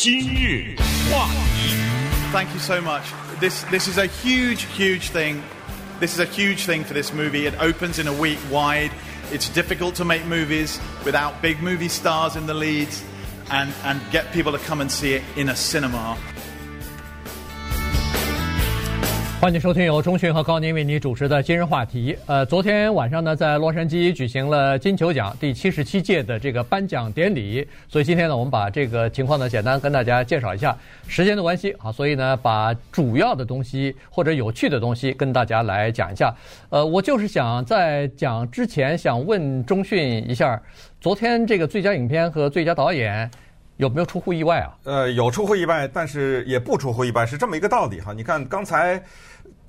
今日话题。 Thank you so much. This this is a huge, huge thing. This is a huge thing for this movie. It opens in a week wide. It's difficult to make movies without big movie stars in the leads and, and get people to come and see it in a cinema. 欢迎收听由中讯和高宁为你主持的今日话题。呃，昨天晚上呢，在洛杉矶举行了金球奖第七十七届的这个颁奖典礼，所以今天呢，我们把这个情况呢，简单跟大家介绍一下。时间的关系啊，所以呢，把主要的东西或者有趣的东西跟大家来讲一下。呃，我就是想在讲之前，想问中讯一下，昨天这个最佳影片和最佳导演。有没有出乎意外啊？呃，有出乎意外，但是也不出乎意外，是这么一个道理哈。你看刚才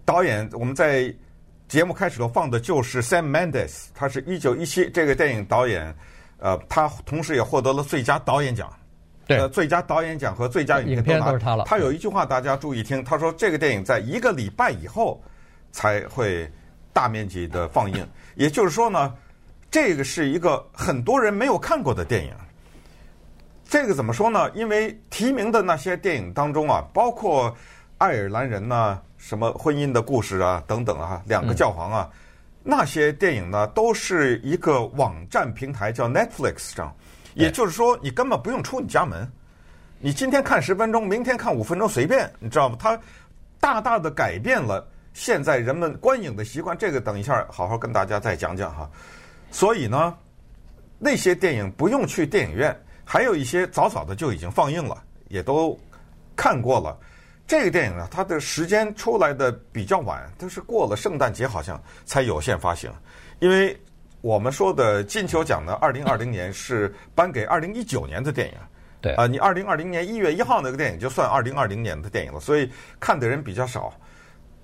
导演我们在节目开始时候放的就是 Sam Mendes，他是一九一七这个电影导演，呃，他同时也获得了最佳导演奖，对，呃，最佳导演奖和最佳影片，都是他了。他有一句话大家注意听，他说这个电影在一个礼拜以后才会大面积的放映，也就是说呢，这个是一个很多人没有看过的电影。这个怎么说呢？因为提名的那些电影当中啊，包括《爱尔兰人》呐、什么《婚姻的故事》啊等等啊，《两个教皇》啊，嗯、那些电影呢，都是一个网站平台叫 Netflix 上，也就是说，你根本不用出你家门，你今天看十分钟，明天看五分钟，随便，你知道吗？它大大的改变了现在人们观影的习惯。这个等一下好好跟大家再讲讲哈。所以呢，那些电影不用去电影院。还有一些早早的就已经放映了，也都看过了。这个电影呢，它的时间出来的比较晚，它是过了圣诞节好像才有限发行。因为我们说的金球奖呢，二零二零年是颁给二零一九年的电影。对啊，你二零二零年一月一号那个电影就算二零二零年的电影了，所以看的人比较少。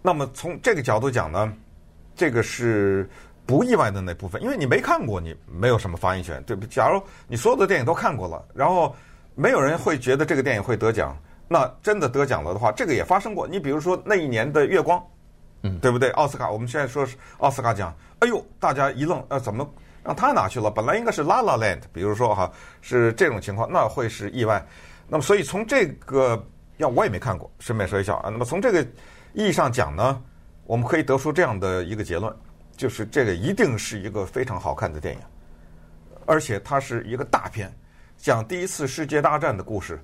那么从这个角度讲呢，这个是。不意外的那部分，因为你没看过，你没有什么发言权，对不？假如你所有的电影都看过了，然后没有人会觉得这个电影会得奖，那真的得奖了的话，这个也发生过。你比如说那一年的《月光》，嗯，对不对？奥斯卡，我们现在说是奥斯卡奖，哎呦，大家一愣，呃，怎么让他拿去了？本来应该是《La La Land》，比如说哈，是这种情况，那会是意外。那么，所以从这个，要我也没看过，顺便说一下啊。那么从这个意义上讲呢，我们可以得出这样的一个结论。就是这个一定是一个非常好看的电影，而且它是一个大片，讲第一次世界大战的故事。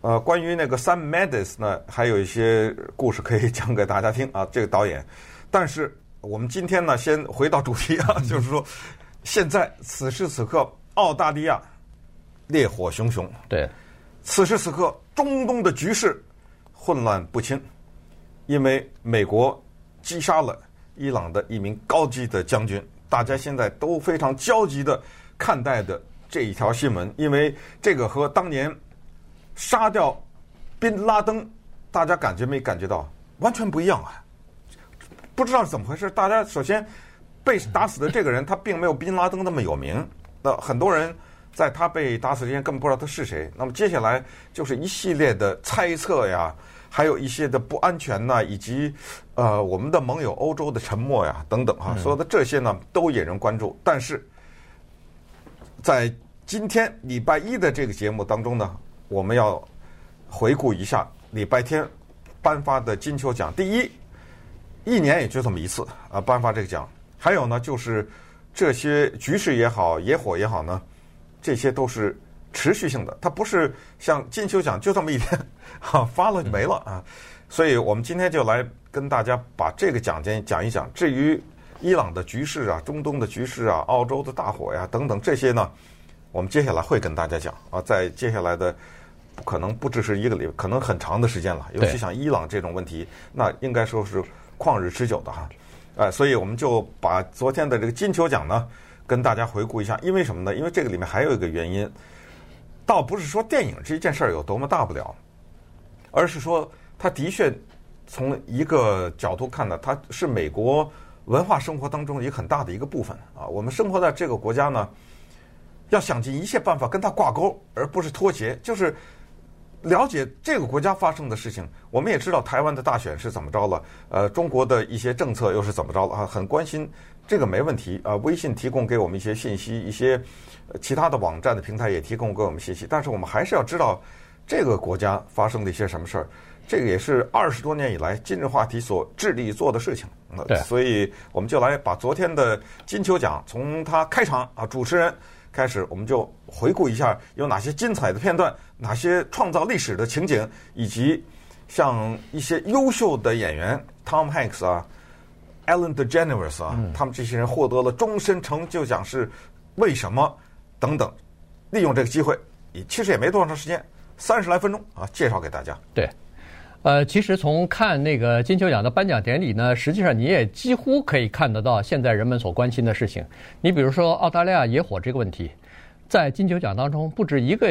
呃，关于那个 Sam Mendes 呢，还有一些故事可以讲给大家听啊。这个导演，但是我们今天呢，先回到主题啊，就是说，现在此时此刻，澳大利亚烈火熊熊，对，此时此刻，中东的局势混乱不清，因为美国击杀了。伊朗的一名高级的将军，大家现在都非常焦急的看待的这一条新闻，因为这个和当年杀掉宾拉登，大家感觉没感觉到完全不一样啊？不知道是怎么回事。大家首先被打死的这个人，他并没有宾拉登那么有名，那很多人在他被打死之前根本不知道他是谁。那么接下来就是一系列的猜测呀。还有一些的不安全呐，以及呃我们的盟友欧洲的沉默呀等等哈，所有的这些呢都引人关注。但是在今天礼拜一的这个节目当中呢，我们要回顾一下礼拜天颁发的金球奖。第一，一年也就这么一次啊，颁发这个奖。还有呢，就是这些局势也好，野火也好呢，这些都是。持续性的，它不是像金球奖就这么一天，哈发了就没了啊，所以我们今天就来跟大家把这个奖金讲一讲。至于伊朗的局势啊、中东的局势啊、澳洲的大火呀等等这些呢，我们接下来会跟大家讲啊，在接下来的可能不只是一个礼拜，可能很长的时间了。尤其像伊朗这种问题，那应该说是旷日持久的哈。哎，所以我们就把昨天的这个金球奖呢跟大家回顾一下，因为什么呢？因为这个里面还有一个原因。倒不是说电影这件事儿有多么大不了，而是说它的确从一个角度看呢，它是美国文化生活当中一个很大的一个部分啊。我们生活在这个国家呢，要想尽一切办法跟它挂钩，而不是脱节，就是了解这个国家发生的事情。我们也知道台湾的大选是怎么着了，呃，中国的一些政策又是怎么着了啊，很关心。这个没问题啊，微信提供给我们一些信息，一些其他的网站的平台也提供给我们信息，但是我们还是要知道这个国家发生的一些什么事儿。这个也是二十多年以来今日话题所致力做的事情。对，所以我们就来把昨天的金球奖从它开场啊，主持人开始，我们就回顾一下有哪些精彩的片段，哪些创造历史的情景，以及像一些优秀的演员 Tom Hanks 啊、Ellen DeGeneres 啊，他们这些人获得了终身成就奖是为什么等等。利用这个机会，也其实也没多长时间，三十来分钟啊，介绍给大家。对。呃，其实从看那个金球奖的颁奖典礼呢，实际上你也几乎可以看得到现在人们所关心的事情。你比如说澳大利亚野火这个问题，在金球奖当中不止一个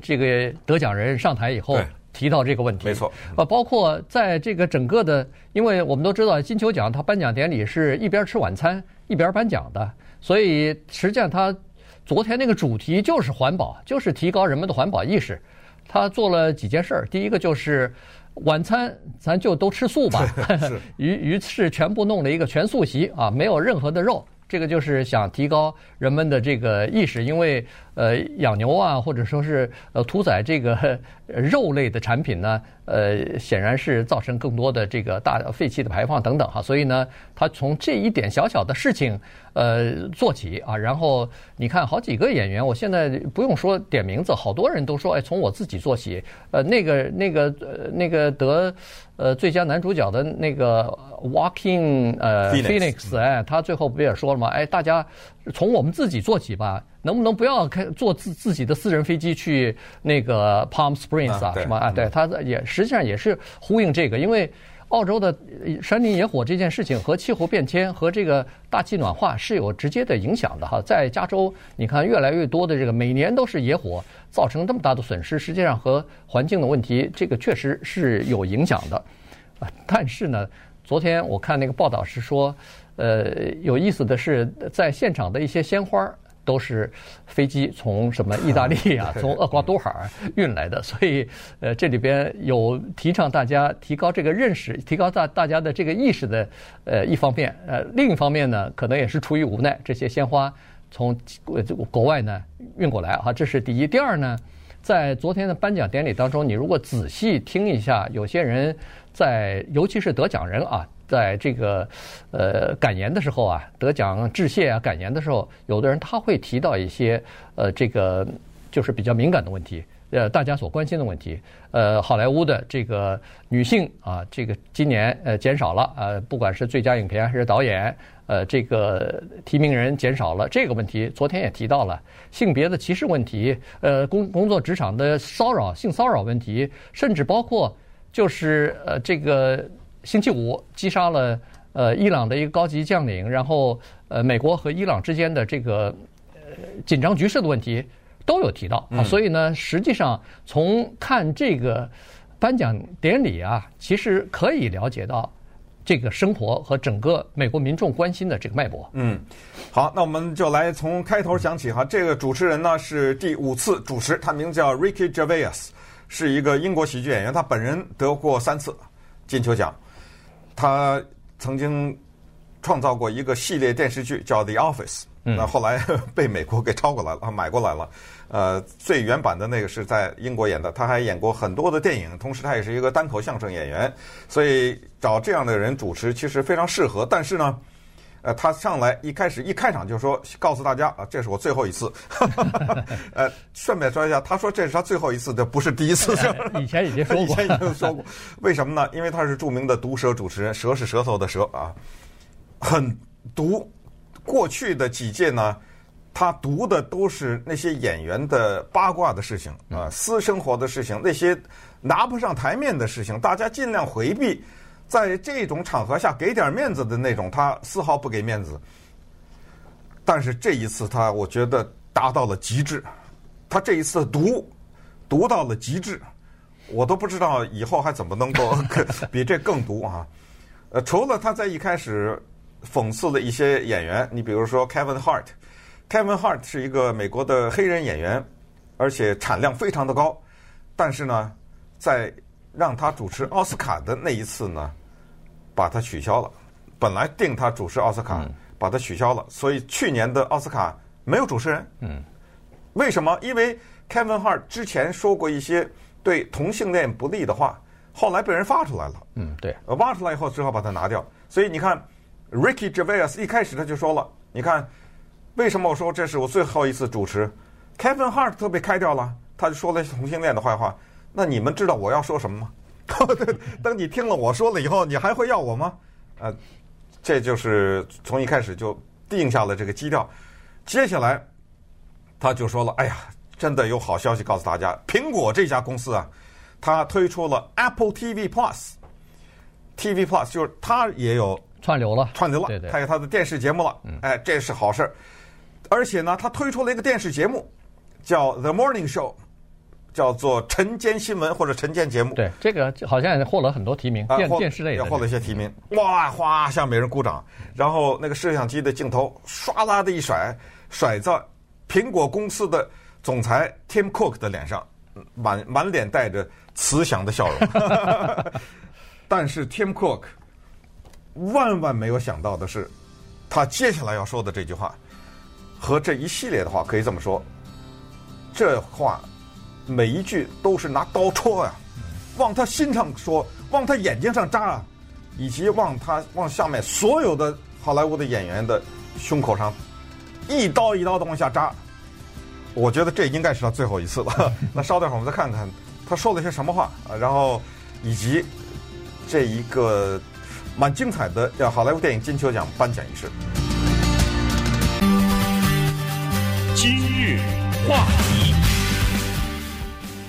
这个得奖人上台以后提到这个问题。没错。呃，包括在这个整个的，因为我们都知道金球奖它颁奖典礼是一边吃晚餐一边颁奖的，所以实际上它昨天那个主题就是环保，就是提高人们的环保意识。他做了几件事儿，第一个就是。晚餐咱就都吃素吧，于 于是 全部弄了一个全素席啊，没有任何的肉，这个就是想提高人们的这个意识，因为呃养牛啊或者说是呃屠宰这个 肉类的产品呢。呃，显然是造成更多的这个大废气的排放等等哈，所以呢，他从这一点小小的事情呃做起啊，然后你看好几个演员，我现在不用说点名字，好多人都说哎，从我自己做起，呃，那个那个呃那个得呃最佳男主角的那个 Joaquin 呃 Phoenix 哎，他最后不也说了吗？哎，大家从我们自己做起吧。能不能不要开坐自自己的私人飞机去那个 Palm Springs 啊？什么啊？对，他也实际上也是呼应这个，因为澳洲的山林野火这件事情和气候变迁和这个大气暖化是有直接的影响的哈。在加州，你看越来越多的这个每年都是野火造成这么大的损失，实际上和环境的问题这个确实是有影响的啊。但是呢，昨天我看那个报道是说，呃，有意思的是在现场的一些鲜花。都是飞机从什么意大利啊，从厄瓜多尔运来的，所以呃，这里边有提倡大家提高这个认识，提高大大家的这个意识的呃一方面，呃另一方面呢，可能也是出于无奈，这些鲜花从国外呢运过来啊，这是第一。第二呢，在昨天的颁奖典礼当中，你如果仔细听一下，有些人在，尤其是得奖人啊。在这个呃感言的时候啊，得奖致谢啊，感言的时候，有的人他会提到一些呃这个就是比较敏感的问题，呃大家所关心的问题。呃，好莱坞的这个女性啊，这个今年呃减少了，呃不管是最佳影片还是导演，呃这个提名人减少了，这个问题昨天也提到了性别的歧视问题，呃工工作职场的骚扰、性骚扰问题，甚至包括就是呃这个。星期五击杀了呃伊朗的一个高级将领，然后呃美国和伊朗之间的这个呃紧张局势的问题都有提到啊，所以呢，实际上从看这个颁奖典礼啊，其实可以了解到这个生活和整个美国民众关心的这个脉搏。嗯，好，那我们就来从开头讲起哈。这个主持人呢是第五次主持，他名叫 Ricky Gervais，是一个英国喜剧演员，他本人得过三次金球奖。他曾经创造过一个系列电视剧叫《The Office》，那后来被美国给抄过来了，买过来了。呃，最原版的那个是在英国演的。他还演过很多的电影，同时他也是一个单口相声演员，所以找这样的人主持其实非常适合。但是呢，呃，他上来一开始一开场就说，告诉大家啊，这是我最后一次。呃，顺便说一下，他说这是他最后一次，这不是第一次。以前已经说过，以前已经说过。为什么呢？因为他是著名的毒舌主持人，舌是舌头的舌啊，很毒。过去的几届呢，他读的都是那些演员的八卦的事情啊，私生活的事情，那些拿不上台面的事情，大家尽量回避。在这种场合下给点面子的那种，他丝毫不给面子。但是这一次他，我觉得达到了极致。他这一次毒，毒到了极致，我都不知道以后还怎么能够 比这更毒啊！呃，除了他在一开始讽刺了一些演员，你比如说 Kevin Hart，Kevin Hart 是一个美国的黑人演员，而且产量非常的高。但是呢，在让他主持奥斯卡的那一次呢，把它取消了，本来定他主持奥斯卡，把它取消了，所以去年的奥斯卡没有主持人。嗯，为什么？因为 Kevin Hart 之前说过一些对同性恋不利的话，后来被人发出来了。嗯，对，呃，挖出来以后只好把它拿掉。所以你看，Ricky Gervais 一开始他就说了，你看为什么我说这是我最后一次主持？Kevin Hart 都被开掉了，他就说了同性恋的坏话。那你们知道我要说什么吗？等你听了我说了以后，你还会要我吗？呃，这就是从一开始就定下了这个基调。接下来他就说了：“哎呀，真的有好消息告诉大家，苹果这家公司啊，它推出了 Apple TV Plus。TV Plus 就是它也有串流了，串流了，对对，它有它的电视节目了。哎，这是好事儿。而且呢，它推出了一个电视节目，叫 The Morning Show。”叫做晨间新闻或者晨间节目，对，这个好像也获了很多提名，电电视类也获了一些提名。哇，哗，向每人鼓掌，然后那个摄像机的镜头唰啦的一甩，甩在苹果公司的总裁 Tim Cook 的脸上，满满脸带着慈祥的笑容。但是 Tim Cook 万万没有想到的是，他接下来要说的这句话和这一系列的话，可以这么说，这话。每一句都是拿刀戳呀，往他心上说，往他眼睛上扎啊，以及往他往下面所有的好莱坞的演员的胸口上一刀一刀的往下扎。我觉得这应该是他最后一次了。那稍等会儿我们再看看他说了些什么话啊，然后以及这一个蛮精彩的叫好莱坞电影金球奖颁奖仪式。今日话题。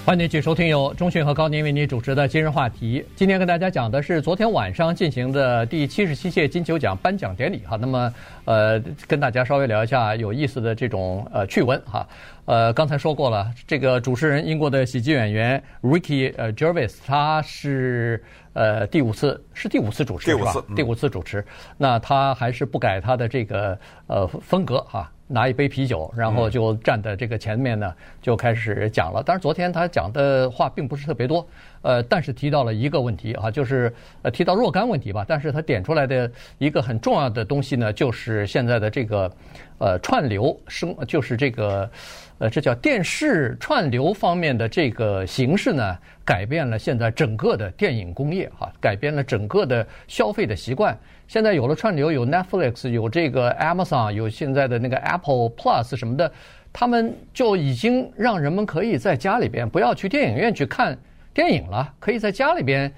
欢迎继续收听由中讯和高宁为您主持的今日话题。今天跟大家讲的是昨天晚上进行的第七十七届金球奖颁奖典礼哈。那么呃，跟大家稍微聊一下有意思的这种呃趣闻哈。呃，刚才说过了，这个主持人英国的喜剧演员 Ricky 呃 Gervais 他是呃第五次是第五次主持是吧？第五次，第五次主持，那他还是不改他的这个呃风格哈。拿一杯啤酒，然后就站在这个前面呢，就开始讲了。当然，昨天他讲的话并不是特别多，呃，但是提到了一个问题啊，就是呃提到若干问题吧。但是他点出来的一个很重要的东西呢，就是现在的这个呃串流生，就是这个呃这叫电视串流方面的这个形式呢，改变了现在整个的电影工业哈，改变了整个的消费的习惯。现在有了串流，有 Netflix，有这个 Amazon，有现在的那个 Apple Plus 什么的，他们就已经让人们可以在家里边不要去电影院去看电影了，可以在家里边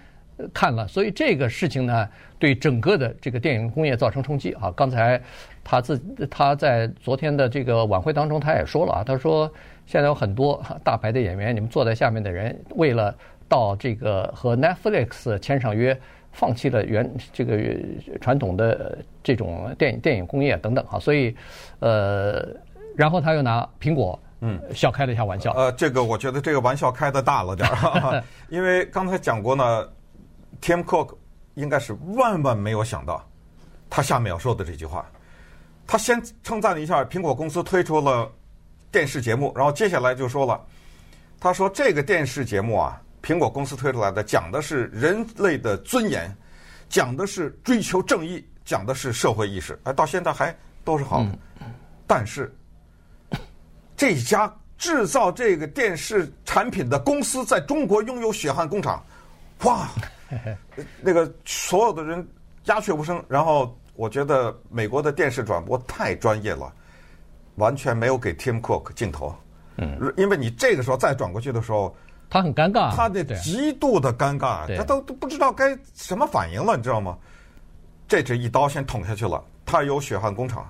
看了。所以这个事情呢，对整个的这个电影工业造成冲击啊。刚才他自他在昨天的这个晚会当中，他也说了啊，他说现在有很多大牌的演员，你们坐在下面的人，为了到这个和 Netflix 签上约。放弃了原这个传统的这种电影电影工业等等哈，所以，呃，然后他又拿苹果嗯小开了一下玩笑。呃，这个我觉得这个玩笑开的大了点儿，因为刚才讲过呢，Tim Cook 应该是万万没有想到他下面要说的这句话，他先称赞了一下苹果公司推出了电视节目，然后接下来就说了，他说这个电视节目啊。苹果公司推出来的讲的是人类的尊严，讲的是追求正义，讲的是社会意识，哎，到现在还都是好的。但是，这家制造这个电视产品的公司在中国拥有血汗工厂，哇，那个所有的人鸦雀无声。然后，我觉得美国的电视转播太专业了，完全没有给 Tim Cook 镜头。嗯，因为你这个时候再转过去的时候。他很尴尬，他的极度的尴尬，他都都不知道该什么反应了，你知道吗？这这一刀先捅下去了，他有血汗工厂，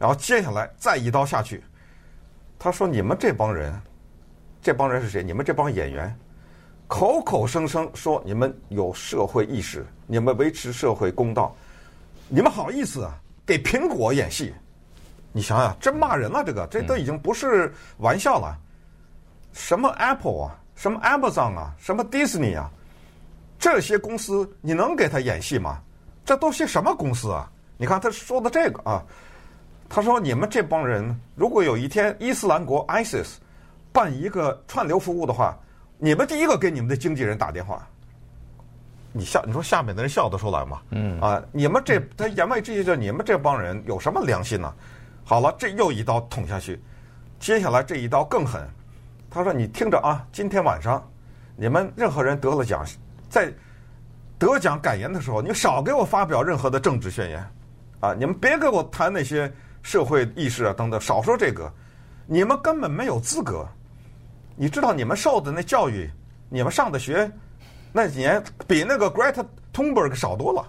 然后接下来再一刀下去，他说：“你们这帮人，这帮人是谁？你们这帮演员，口口声声说你们有社会意识，你们维持社会公道，你们好意思啊？给苹果演戏？你想想，这骂人了，这个这都已经不是玩笑了，什么 Apple 啊？”什么 Amazon 啊，什么 Disney 啊，这些公司你能给他演戏吗？这都些什么公司啊？你看他说的这个啊，他说你们这帮人，如果有一天伊斯兰国 ISIS 办一个串流服务的话，你们第一个给你们的经纪人打电话。你笑，你说下面的人笑得出来吗？嗯啊，你们这他言外之意就是你们这帮人有什么良心呢？好了，这又一刀捅下去，接下来这一刀更狠。他说：“你听着啊，今天晚上你们任何人得了奖，在得奖感言的时候，你少给我发表任何的政治宣言，啊，你们别给我谈那些社会意识啊等等，少说这个，你们根本没有资格。你知道你们受的那教育，你们上的学，那几年比那个 Greta Thunberg 少多了，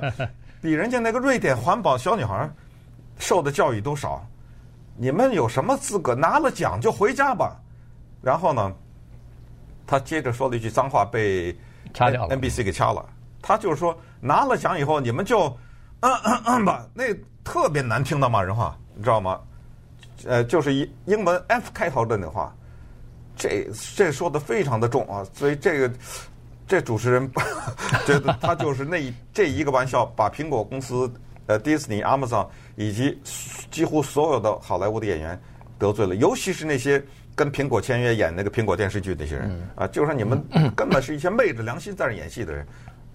比人家那个瑞典环保小女孩受的教育都少。你们有什么资格？拿了奖就回家吧。然后呢，他接着说了一句脏话，被。掐掉了，NBC 给掐了。他就是说，拿了奖以后，你们就嗯嗯嗯吧，那特别难听的骂人话，你知道吗？呃，就是英英文 F 开头的那话，这这说的非常的重啊。所以这个这主持人 觉得他就是那一 这一个玩笑，把苹果公司、呃迪士尼、Amazon 以及几乎所有的好莱坞的演员得罪了，尤其是那些。跟苹果签约演那个苹果电视剧那些人啊，就是说你们根本是一些昧着良心在那演戏的人，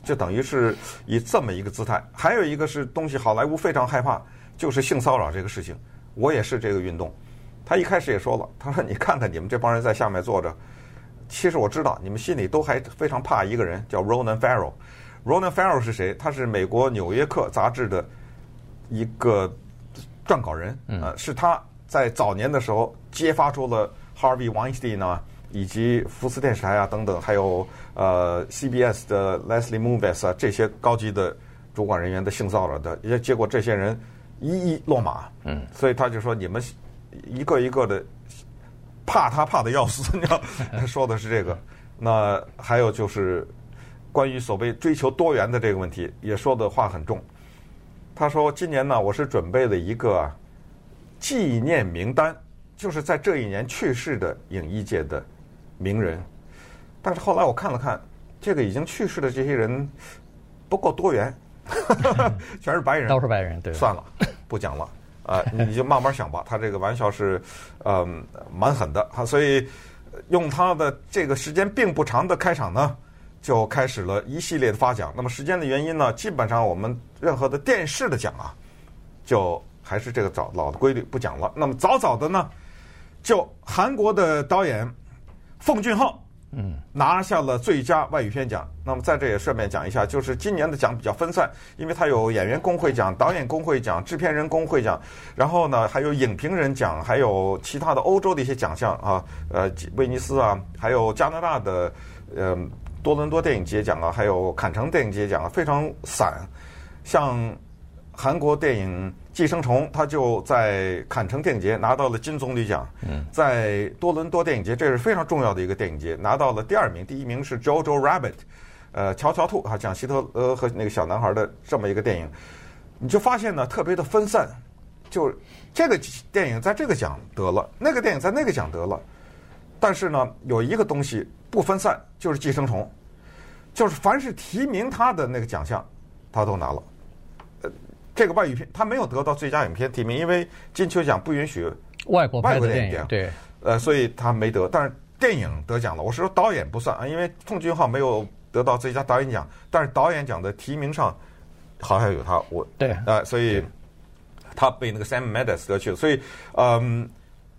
就等于是以这么一个姿态。还有一个是东西，好莱坞非常害怕，就是性骚扰这个事情。我也是这个运动。他一开始也说了，他说你看看你们这帮人在下面坐着，其实我知道你们心里都还非常怕一个人，叫 Ronan Farrow。Ronan Farrow 是谁？他是美国《纽约客》杂志的一个撰稿人啊，是他在早年的时候揭发出了。Harvey Weinstein 呢，以及福斯电视台啊等等，还有呃 CBS 的 Leslie Moonves 啊这些高级的主管人员的性骚扰的，也结果这些人一一落马。嗯，所以他就说你们一个一个的怕他怕的要死，你知道，说的是这个。那还有就是关于所谓追求多元的这个问题，也说的话很重。他说今年呢，我是准备了一个纪念名单。就是在这一年去世的影艺界的名人，但是后来我看了看，这个已经去世的这些人不够多元，全是白人，都是白人，对，算了，不讲了，啊、呃，你就慢慢想吧。他这个玩笑是呃蛮狠的，哈，所以用他的这个时间并不长的开场呢，就开始了一系列的发奖。那么时间的原因呢，基本上我们任何的电视的奖啊，就还是这个早老的规律不讲了。那么早早的呢。就韩国的导演奉俊昊，嗯，拿下了最佳外语片奖。那么在这也顺便讲一下，就是今年的奖比较分散，因为他有演员工会奖、导演工会奖、制片人工会奖，然后呢还有影评人奖，还有其他的欧洲的一些奖项啊，呃，威尼斯啊，还有加拿大的呃多伦多电影节奖啊，还有坎城电影节奖啊，非常散，像。韩国电影《寄生虫》，他就在坎城电影节拿到了金棕榈奖。嗯，在多伦多电影节，这是非常重要的一个电影节，拿到了第二名，第一名是《Jojo Rabbit》，呃，乔乔兔啊，讲希特勒和那个小男孩的这么一个电影。你就发现呢，特别的分散，就这个电影在这个奖得了，那个电影在那个奖得了，但是呢，有一个东西不分散，就是《寄生虫》，就是凡是提名他的那个奖项，他都拿了。这个外语片他没有得到最佳影片提名，因为金球奖不允许外国外国电影。对，呃，所以他没得。但是电影得奖了。我是说导演不算啊，因为奉俊昊没有得到最佳导演奖，但是导演奖的提名上好像有他。我对啊、呃，所以他被那个 Sam Mendes 得去了。所以，嗯，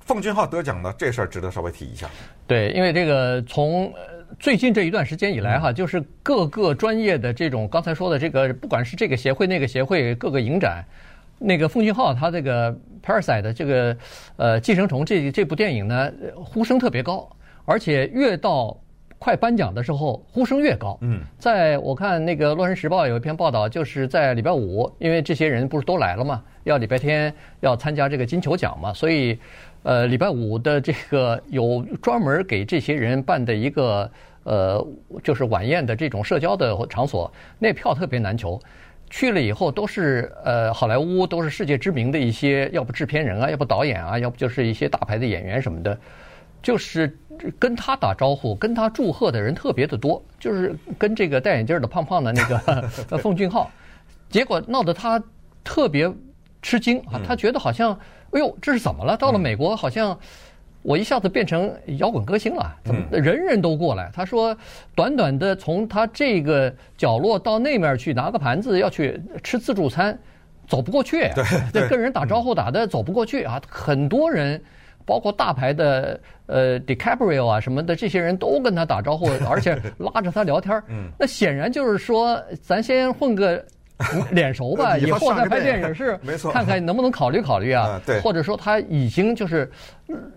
奉俊昊得奖呢，这事儿值得稍微提一下。对，因为这个从。最近这一段时间以来，哈，就是各个专业的这种刚才说的这个，不管是这个协会那个协会，各个影展，那个奉俊昊他这个《Parasite》的这个呃《寄生虫》这这部电影呢，呼声特别高，而且越到快颁奖的时候，呼声越高。嗯，在我看那个《洛杉矶时报》有一篇报道，就是在礼拜五，因为这些人不是都来了嘛，要礼拜天要参加这个金球奖嘛，所以。呃，礼拜五的这个有专门给这些人办的一个呃，就是晚宴的这种社交的场所，那票特别难求。去了以后都是呃好莱坞，都是世界知名的一些，要不制片人啊，要不导演啊，要不就是一些大牌的演员什么的，就是跟他打招呼、跟他祝贺的人特别的多，就是跟这个戴眼镜的胖胖的那个 奉俊昊，结果闹得他特别吃惊啊，他觉得好像。哎呦，这是怎么了？到了美国，好像我一下子变成摇滚歌星了，怎么人人都过来？他说，短短的从他这个角落到那面去拿个盘子要去吃自助餐，走不过去。对，跟人打招呼打的走不过去啊！很多人包括大牌的呃 DiCaprio 啊什么的这些人都跟他打招呼，而且拉着他聊天。嗯，那显然就是说，咱先混个。脸熟吧，以后再拍电影是，没错，看看能不能考虑考虑啊？对，或者说他已经就是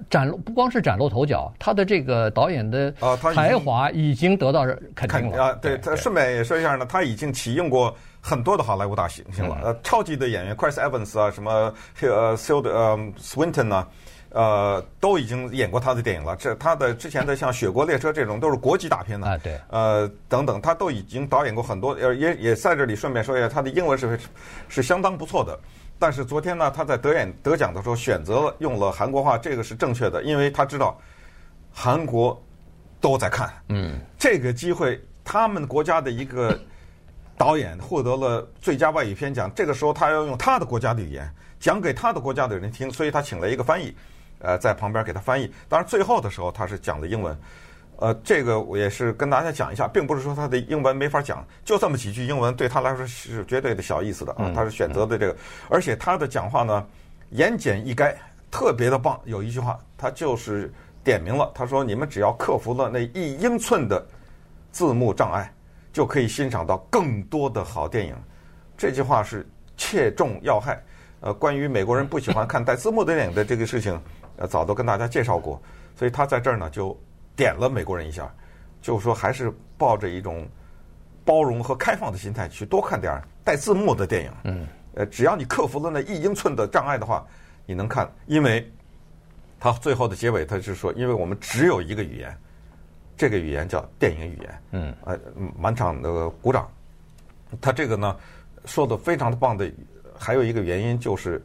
展露，不光是崭露头角，他的这个导演的才华已经得到肯定了啊。对，他顺便也说一下呢，他已经启用过很多的好莱坞大星星了，呃，超级的演员 Chris Evans 啊，什么呃 Tilda 呃 Swinton 啊。呃，都已经演过他的电影了。这他的之前的像《雪国列车》这种都是国际大片的啊，对。呃，等等，他都已经导演过很多。呃，也也在这里顺便说一下，他的英文是是相当不错的。但是昨天呢，他在得演得奖的时候选择了用了韩国话，这个是正确的，因为他知道韩国都在看。嗯，这个机会，他们国家的一个导演获得了最佳外语片奖，这个时候他要用他的国家的语言讲给他的国家的人听，所以他请了一个翻译。呃，在旁边给他翻译。当然，最后的时候他是讲的英文。呃，这个我也是跟大家讲一下，并不是说他的英文没法讲，就这么几句英文对他来说是绝对的小意思的啊。他是选择的这个，而且他的讲话呢，言简意赅，特别的棒。有一句话，他就是点明了，他说：“你们只要克服了那一英寸的字幕障碍，就可以欣赏到更多的好电影。”这句话是切中要害。呃，关于美国人不喜欢看带字幕的电影的这个事情。呃，早都跟大家介绍过，所以他在这儿呢就点了美国人一下，就是说还是抱着一种包容和开放的心态去多看点带字幕的电影。嗯，呃，只要你克服了那一英寸的障碍的话，你能看，因为他最后的结尾他是说，因为我们只有一个语言，这个语言叫电影语言。嗯，呃，满场的鼓掌。他这个呢说的非常的棒的，还有一个原因就是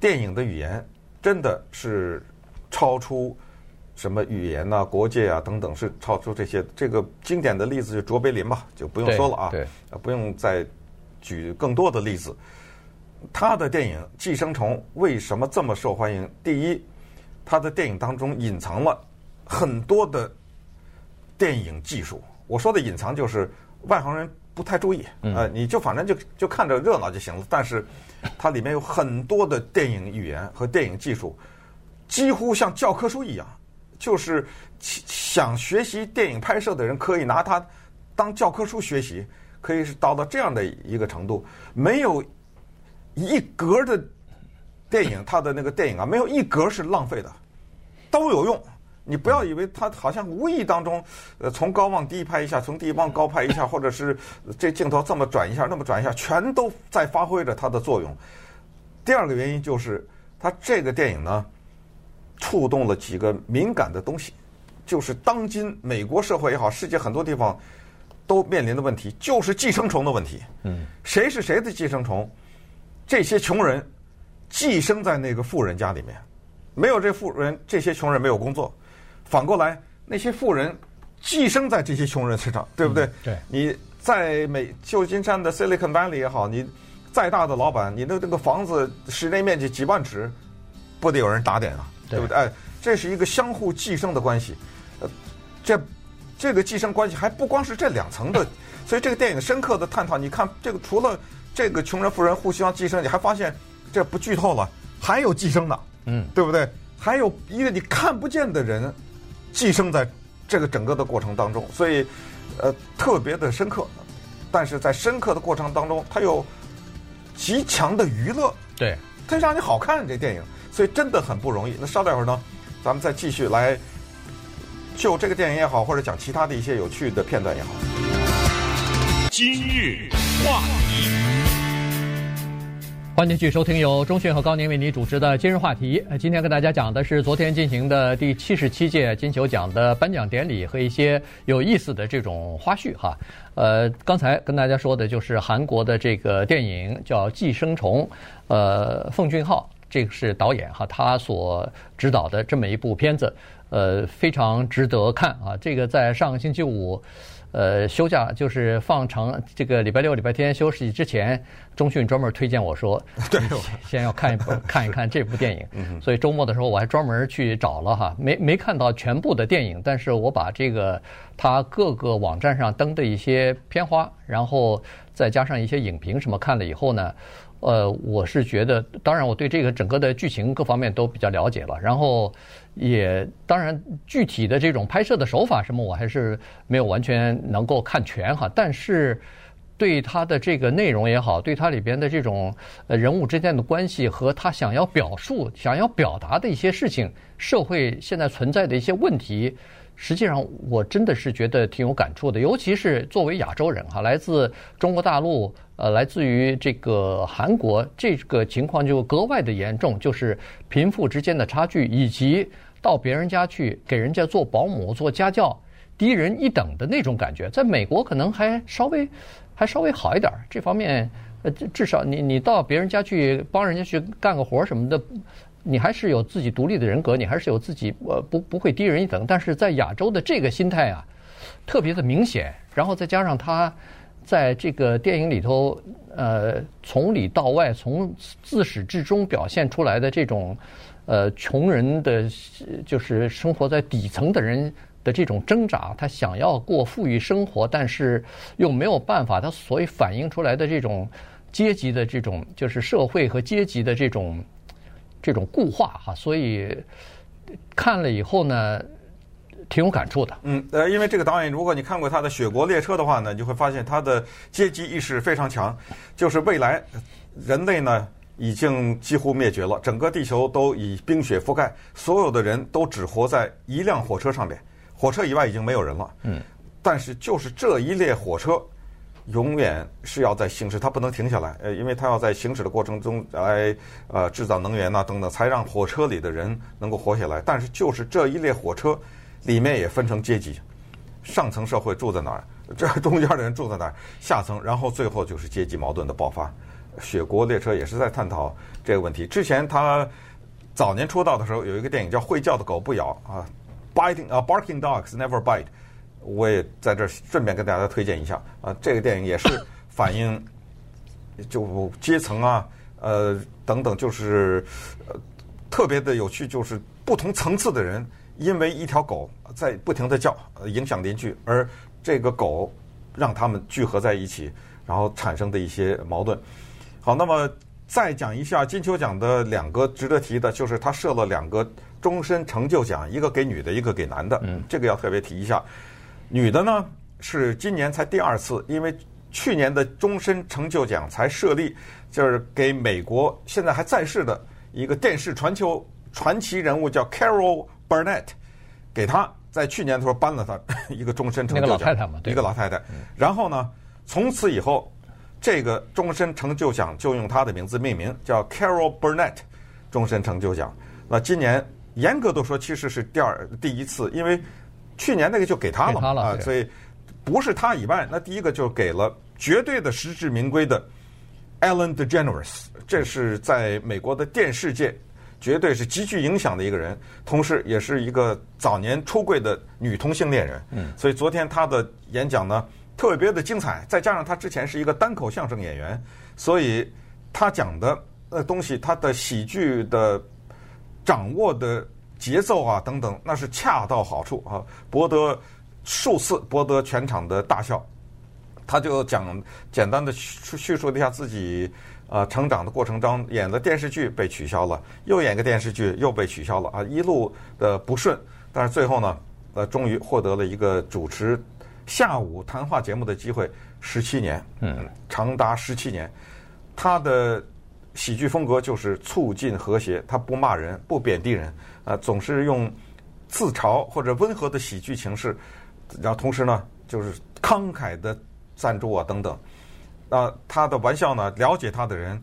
电影的语言。真的是超出什么语言呐、国界啊等等，是超出这些。这个经典的例子就卓别林吧，就不用说了啊，不用再举更多的例子。他的电影《寄生虫》为什么这么受欢迎？第一，他的电影当中隐藏了很多的电影技术。我说的隐藏就是外行人不太注意，呃，你就反正就就看着热闹就行了。但是。它里面有很多的电影语言和电影技术，几乎像教科书一样，就是想学习电影拍摄的人可以拿它当教科书学习，可以是到了这样的一个程度，没有一格的电影，它的那个电影啊，没有一格是浪费的，都有用。你不要以为他好像无意当中，呃，从高往低拍一下，从低往高拍一下，或者是这镜头这么转一下，那么转一下，全都在发挥着它的作用。第二个原因就是，他这个电影呢，触动了几个敏感的东西，就是当今美国社会也好，世界很多地方都面临的问题，就是寄生虫的问题。嗯，谁是谁的寄生虫？这些穷人寄生在那个富人家里面，没有这富人，这些穷人没有工作。反过来，那些富人寄生在这些穷人身上，对不对？嗯、对。你在美旧金山的 Silicon Valley 也好，你再大的老板，你的这个房子室内面积几万尺，不得有人打点啊？对，对不对？哎，这是一个相互寄生的关系。呃，这这个寄生关系还不光是这两层的，所以这个电影深刻的探讨。你看，这个除了这个穷人富人互相寄生，你还发现这不剧透了，还有寄生的，嗯，对不对？还有一个你看不见的人。寄生在这个整个的过程当中，所以，呃，特别的深刻。但是在深刻的过程当中，它有极强的娱乐，对，它让你好看这电影，所以真的很不容易。那稍待会儿呢，咱们再继续来就这个电影也好，或者讲其他的一些有趣的片段也好。今日话题。欢迎继续收听由中讯和高宁为您主持的今日话题。今天跟大家讲的是昨天进行的第七十七届金球奖的颁奖典礼和一些有意思的这种花絮哈。呃，刚才跟大家说的就是韩国的这个电影叫《寄生虫》，呃，奉俊昊这个是导演哈，他所指导的这么一部片子，呃，非常值得看啊。这个在上个星期五。呃，休假就是放长这个礼拜六、礼拜天休息之前，中讯专门推荐我说，对，先要看一部 看一看这部电影。所以周末的时候我还专门去找了哈，没没看到全部的电影，但是我把这个它各个网站上登的一些片花，然后再加上一些影评什么看了以后呢，呃，我是觉得，当然我对这个整个的剧情各方面都比较了解了，然后也当然具体的这种拍摄的手法什么，我还是没有完全能够看全哈。但是对他的这个内容也好，对他里边的这种呃人物之间的关系和他想要表述、想要表达的一些事情，社会现在存在的一些问题。实际上，我真的是觉得挺有感触的，尤其是作为亚洲人哈，来自中国大陆，呃，来自于这个韩国，这个情况就格外的严重，就是贫富之间的差距，以及到别人家去给人家做保姆、做家教，低人一等的那种感觉。在美国可能还稍微还稍微好一点，这方面，呃，至少你你到别人家去帮人家去干个活什么的。你还是有自己独立的人格，你还是有自己呃不不会低人一等，但是在亚洲的这个心态啊，特别的明显。然后再加上他在这个电影里头，呃，从里到外，从自始至终表现出来的这种呃穷人的，就是生活在底层的人的这种挣扎，他想要过富裕生活，但是又没有办法，他所以反映出来的这种阶级的这种，就是社会和阶级的这种。这种固化哈，所以看了以后呢，挺有感触的。嗯，呃，因为这个导演，如果你看过他的《雪国列车》的话呢，你就会发现他的阶级意识非常强。就是未来人类呢已经几乎灭绝了，整个地球都以冰雪覆盖，所有的人都只活在一辆火车上面，火车以外已经没有人了。嗯，但是就是这一列火车。永远是要在行驶，它不能停下来，呃，因为它要在行驶的过程中来呃制造能源呐等等，才让火车里的人能够活下来。但是就是这一列火车里面也分成阶级，上层社会住在哪儿，这中间的人住在哪儿，下层，然后最后就是阶级矛盾的爆发。雪国列车也是在探讨这个问题。之前他早年出道的时候有一个电影叫《会叫的狗不咬》啊，Biting 啊，Barking Dogs Never Bite。我也在这顺便跟大家推荐一下啊，这个电影也是反映就阶层啊，呃等等，就是呃特别的有趣，就是不同层次的人因为一条狗在不停的叫，影响邻居，而这个狗让他们聚合在一起，然后产生的一些矛盾。好，那么再讲一下金球奖的两个值得提的，就是他设了两个终身成就奖，一个给女的，一个给男的，嗯，这个要特别提一下。女的呢是今年才第二次，因为去年的终身成就奖才设立，就是给美国现在还在世的一个电视传球传奇人物叫 Carol Burnett，给她在去年的时候颁了她一个终身成就奖，一个老太太嘛，对，一个老太太。然后呢，从此以后，这个终身成就奖就用他的名字命名，叫 Carol Burnett 终身成就奖。那今年严格的说，其实是第二第一次，因为。去年那个就给他了嘛，啊，所以不是他以外，那第一个就给了绝对的实至名归的 Ellen DeGeneres，这是在美国的电视界绝对是极具影响的一个人，同时也是一个早年出柜的女同性恋人。嗯，所以昨天他的演讲呢特别的精彩，再加上他之前是一个单口相声演员，所以他讲的呃东西，他的喜剧的掌握的。节奏啊，等等，那是恰到好处啊，博得数次博得全场的大笑。他就讲简单的叙叙述了一下自己啊成长的过程中，演的电视剧被取消了，又演个电视剧又被取消了啊，一路的不顺，但是最后呢，呃，终于获得了一个主持下午谈话节目的机会，十七年，嗯，长达十七年，他的。喜剧风格就是促进和谐，他不骂人，不贬低人，啊，总是用自嘲或者温和的喜剧形式，然后同时呢，就是慷慨的赞助啊等等，啊，他的玩笑呢，了解他的人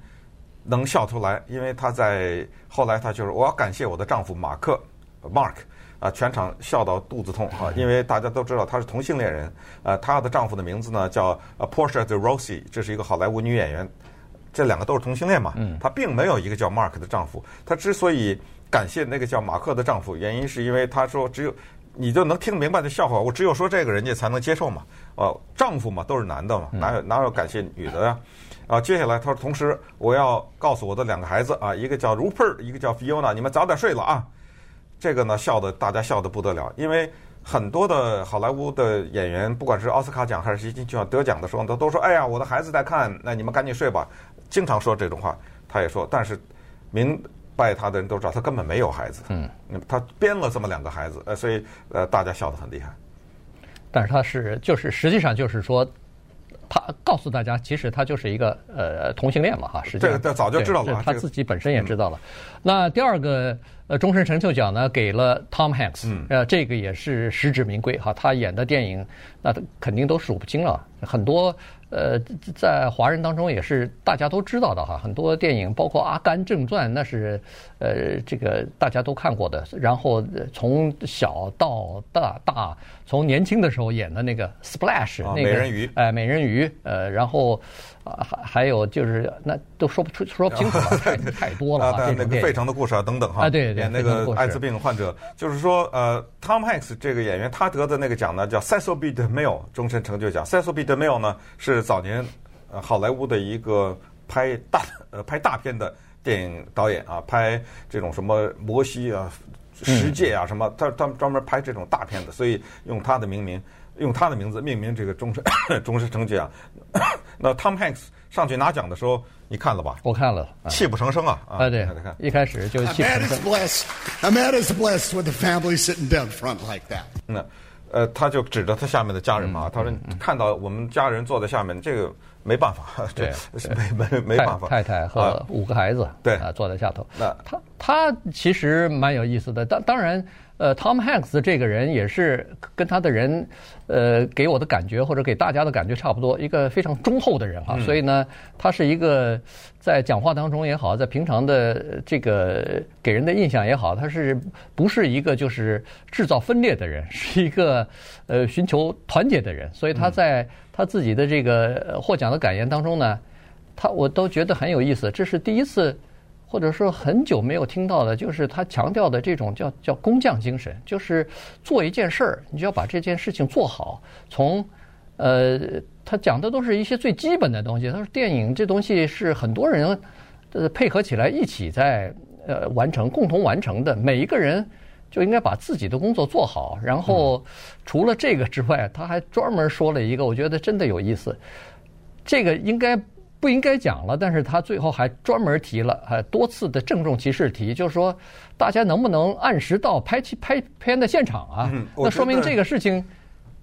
能笑出来，因为他在后来他就是我要感谢我的丈夫马克，Mark，啊，全场笑到肚子痛啊，因为大家都知道她是同性恋人，呃，她的丈夫的名字呢叫 Portia de Rossi，这是一个好莱坞女演员。这两个都是同性恋嘛？嗯，她并没有一个叫 Mark 的丈夫。她之所以感谢那个叫马克的丈夫，原因是因为她说只有你就能听明白的笑话，我只有说这个人家才能接受嘛。哦，丈夫嘛都是男的嘛，哪有哪有感谢女的呀？啊，接下来她说，同时我要告诉我的两个孩子啊，一个叫 Rupert，一个叫 Fiona，你们早点睡了啊。这个呢，笑的大家笑的不得了，因为很多的好莱坞的演员，不管是奥斯卡奖还是金球奖得奖的时候，他都说，哎呀，我的孩子在看，那你们赶紧睡吧。经常说这种话。他也说，但是明白他的人都知道，他根本没有孩子。嗯，他编了这么两个孩子，呃，所以呃，大家笑得很厉害。但是他是就是实际上就是说。他告诉大家，其实他就是一个呃同性恋嘛，哈，实际上这个早就知道了，他自己本身也知道了。那第二个呃终身成就奖呢，给了 Tom Hanks，呃，这个也是实至名归哈，他演的电影那肯定都数不清了，很多。呃，在华人当中也是大家都知道的哈，很多电影包括《阿甘正传》，那是呃这个大家都看过的。然后从小到大，大从年轻的时候演的那个《Splash》那个美人鱼，哎，美人鱼，呃，然后啊还还有就是那都说不出说不清楚了，太太多了啊。那个《费城的故事》啊等等哈，啊对对，演那个艾滋病患者，就是说呃，Tom Hanks 这个演员他得的那个奖呢叫 Cecil B. DeMille 终身成就奖，Cecil B. DeMille 呢是。早年，呃，好莱坞的一个拍大呃拍大片的电影导演啊，拍这种什么摩西啊、十诫啊什么，他他专门拍这种大片的，所以用他的名名，用他的名字命名这个终身 终身成就奖。那 Tom Hanks 上去拿奖的时候，你看了吧？我看了，泣不成声啊！啊，对，一开始就泣不成声。I'm at his blessed. I'm at his blessed with the family sitting down front like that. 那。呃，他就指着他下面的家人嘛，他说看到我们家人坐在下面，这个没办法，对，没没没办法。太太和五个孩子，对啊，坐在下头。那他他其实蛮有意思的，当当然。呃，Tom Hanks 这个人也是跟他的人，呃，给我的感觉或者给大家的感觉差不多，一个非常忠厚的人啊。所以呢，他是一个在讲话当中也好，在平常的这个给人的印象也好，他是不是一个就是制造分裂的人，是一个呃寻求团结的人。所以他在他自己的这个获奖的感言当中呢，他我都觉得很有意思，这是第一次。或者说很久没有听到的，就是他强调的这种叫叫工匠精神，就是做一件事儿，你就要把这件事情做好。从呃，他讲的都是一些最基本的东西。他说电影这东西是很多人呃配合起来一起在呃完成，共同完成的。每一个人就应该把自己的工作做好。然后除了这个之外，他还专门说了一个，我觉得真的有意思。这个应该。不应该讲了，但是他最后还专门提了，还多次的郑重其事提，就是说，大家能不能按时到拍戏拍片的现场啊？嗯，那说明这个事情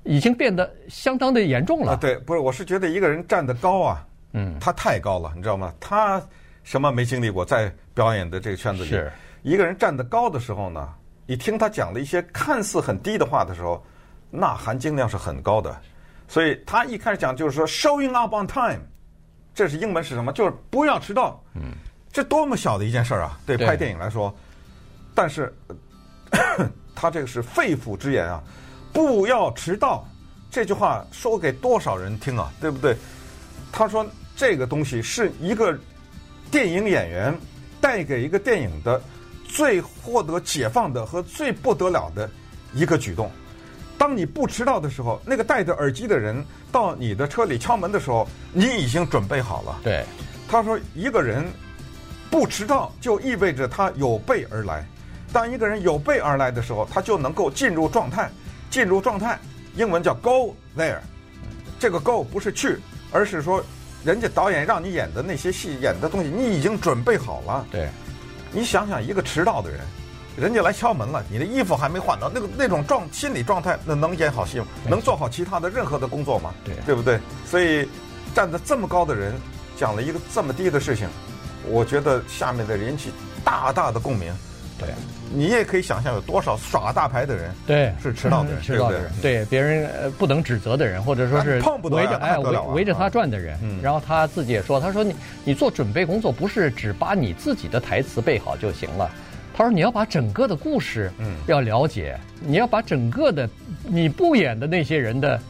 已经变得相当的严重了。啊，对，不是，我是觉得一个人站得高啊，嗯，他太高了，你知道吗？他什么没经历过，在表演的这个圈子里，是一个人站得高的时候呢，你听他讲了一些看似很低的话的时候，那含金量是很高的。所以他一开始讲就是说，showing up on time。这是英文是什么？就是不要迟到。嗯，这多么小的一件事儿啊！对拍电影来说，但是 他这个是肺腑之言啊！不要迟到，这句话说给多少人听啊？对不对？他说这个东西是一个电影演员带给一个电影的最获得解放的和最不得了的一个举动。当你不迟到的时候，那个戴着耳机的人到你的车里敲门的时候，你已经准备好了。对，他说一个人不迟到就意味着他有备而来。当一个人有备而来的时候，他就能够进入状态。进入状态，英文叫 go there。这个 go 不是去，而是说人家导演让你演的那些戏演的东西，你已经准备好了。对，你想想一个迟到的人。人家来敲门了，你的衣服还没换呢，那个那种状心理状态，那能演好戏吗？能做好其他的任何的工作吗？对，对不对？所以站得这么高的人讲了一个这么低的事情，我觉得下面的人引起大大的共鸣。对，你也可以想象有多少耍大牌的人，对，是迟到的人，迟到的人，对别人不能指责的人，或者说是围着哎围围着他转的人。然后他自己也说，他说你你做准备工作不是只把你自己的台词背好就行了。他说：“你要把整个的故事，嗯，要了解，你要把整个的你不演的那些人的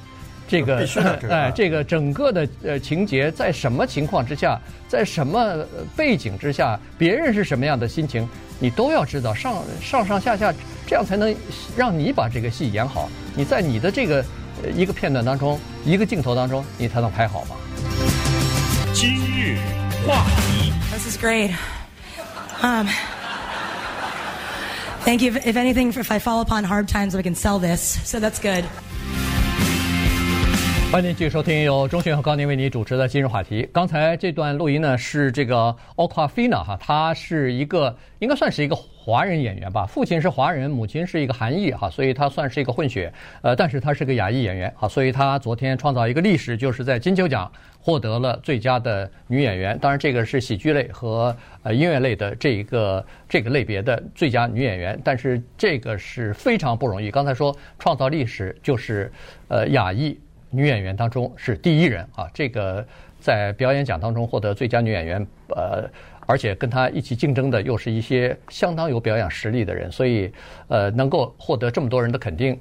这个，哎，这个整个的呃情节，在什么情况之下，在什么背景之下，别人是什么样的心情，你都要知道，上上上下下，这样才能让你把这个戏演好。你在你的这个一个片段当中，一个镜头当中，你才能拍好嘛。”今日话题。This is great. Um. Thank you. If anything, if I fall upon hard times, we can sell this. So that's good. 欢迎继续收听由钟迅和高宁为你主持的今日话题。刚才这段录音呢是这个 Awkwafina 哈，他是一个应该算是一个 华人演员吧，父亲是华人，母亲是一个韩裔哈，所以他算是一个混血。呃，但是他是个亚裔演员哈，所以他昨天创造一个历史，就是在金球奖获得了最佳的女演员。当然，这个是喜剧类和呃音乐类的这一个这个类别的最佳女演员，但是这个是非常不容易。刚才说创造历史就是呃亚裔。女演员当中是第一人啊！这个在表演奖当中获得最佳女演员，呃，而且跟他一起竞争的又是一些相当有表演实力的人，所以呃，能够获得这么多人的肯定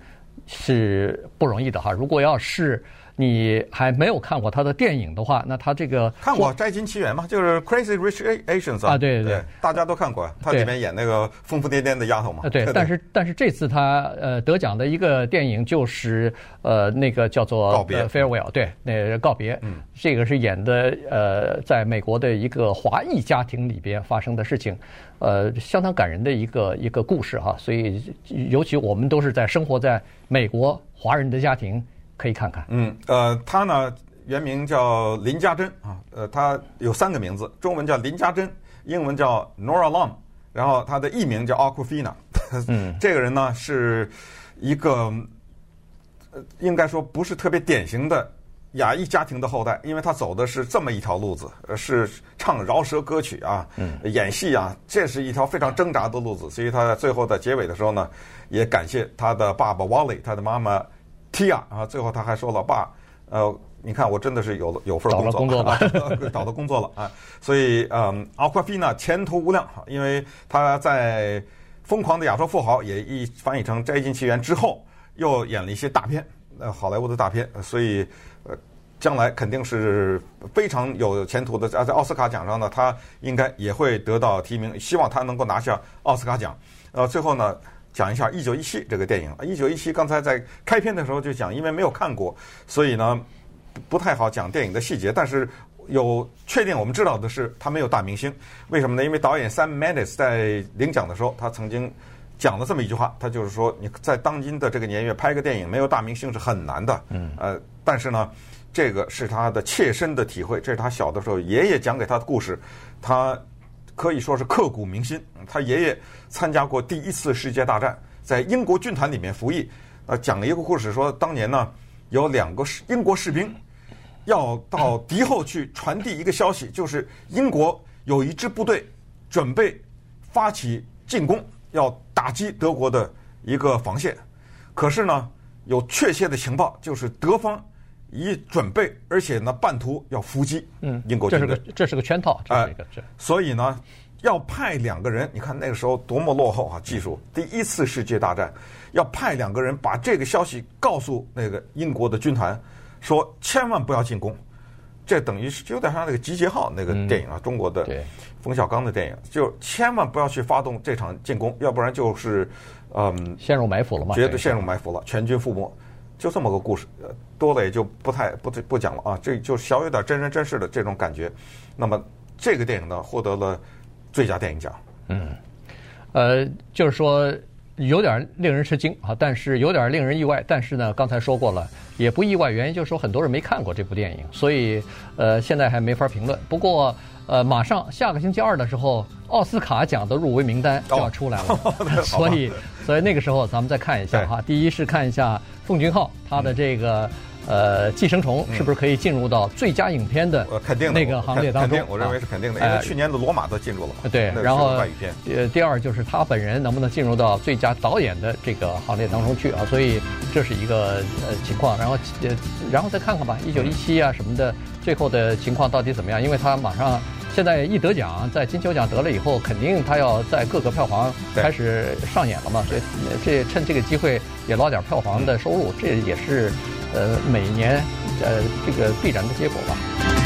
是不容易的哈。如果要是你还没有看过他的电影的话，那他这个看过《摘金奇缘》吗？就是 Crazy Rich Asians 啊，对对对，大家都看过。他里面演那个疯疯癫癫的丫头嘛。对，但是但是这次他呃得奖的一个电影就是呃那个叫做告别 Farewell，对，那个告别。嗯，这个是演的呃在美国的一个华裔家庭里边发生的事情，呃相当感人的一个一个故事哈。所以尤其我们都是在生活在美国华人的家庭。可以看看，嗯，呃，他呢原名叫林家珍啊，呃，他有三个名字，中文叫林家珍，英文叫 Nora Long，然后他的艺名叫 Awkwafina。嗯，这个人呢是一个，呃，应该说不是特别典型的亚裔家庭的后代，因为他走的是这么一条路子，是唱饶舌歌曲啊，嗯，演戏啊，这是一条非常挣扎的路子，所以他在最后的结尾的时候呢，也感谢他的爸爸 Wally，他的妈妈。Tia 啊，最后他还说：“老爸，呃，你看我真的是有有份工作，工作了，找到工作了啊！所以，嗯，Awkwafina 前途无量，因为他在《疯狂的亚洲富豪》也一翻译成《摘金奇缘》之后，又演了一些大片，呃，好莱坞的大片，所以呃，将来肯定是非常有前途的。在在奥斯卡奖上呢，他应该也会得到提名，希望他能够拿下奥斯卡奖。呃，最后呢。”讲一下《一九一七》这个电影。《一九一七》刚才在开篇的时候就讲，因为没有看过，所以呢不太好讲电影的细节。但是有确定我们知道的是，他没有大明星。为什么呢？因为导演 Sam Mendes 在领奖的时候，他曾经讲了这么一句话，他就是说，你在当今的这个年月拍个电影，没有大明星是很难的。嗯。呃，但是呢，这个是他的切身的体会，这是他小的时候爷爷讲给他的故事，他。可以说是刻骨铭心。他爷爷参加过第一次世界大战，在英国军团里面服役。呃，讲了一个故事，说当年呢，有两个英国士兵要到敌后去传递一个消息，就是英国有一支部队准备发起进攻，要打击德国的一个防线。可是呢，有确切的情报，就是德方已准备，而且呢，半途要伏击。嗯，英国军。这是个这是个圈套，这是一个。呃，所以呢。要派两个人，你看那个时候多么落后啊！技术，第一次世界大战，要派两个人把这个消息告诉那个英国的军团，说千万不要进攻。这等于是有点像那个集结号那个电影啊，中国的冯小刚的电影，就千万不要去发动这场进攻，要不然就是嗯陷入埋伏了嘛，绝对陷入埋伏了，全军覆没。就这么个故事，多了也就不太不不讲了啊。这就小有点真人真事的这种感觉。那么这个电影呢，获得了。最佳电影奖，嗯，呃，就是说有点令人吃惊啊，但是有点令人意外。但是呢，刚才说过了，也不意外，原因就是说很多人没看过这部电影，所以呃，现在还没法评论。不过呃，马上下个星期二的时候，奥斯卡奖的入围名单就要出来了，哦、所以所以那个时候咱们再看一下哈。第一是看一下奉俊昊他的这个。呃，寄生虫是不是可以进入到最佳影片的那个行列当中？肯定，我认为是肯定的，因为去年的《罗马》都进入了。对，然后呃，第二就是他本人能不能进入到最佳导演的这个行列当中去啊？所以这是一个呃情况。然后呃，然后再看看吧，《一九一七》啊什么的，最后的情况到底怎么样？因为他马上现在一得奖，在金球奖得了以后，肯定他要在各个票房开始上演了嘛，所以这趁这个机会也捞点票房的收入，这也是。呃，每年，呃，这个必然的结果吧。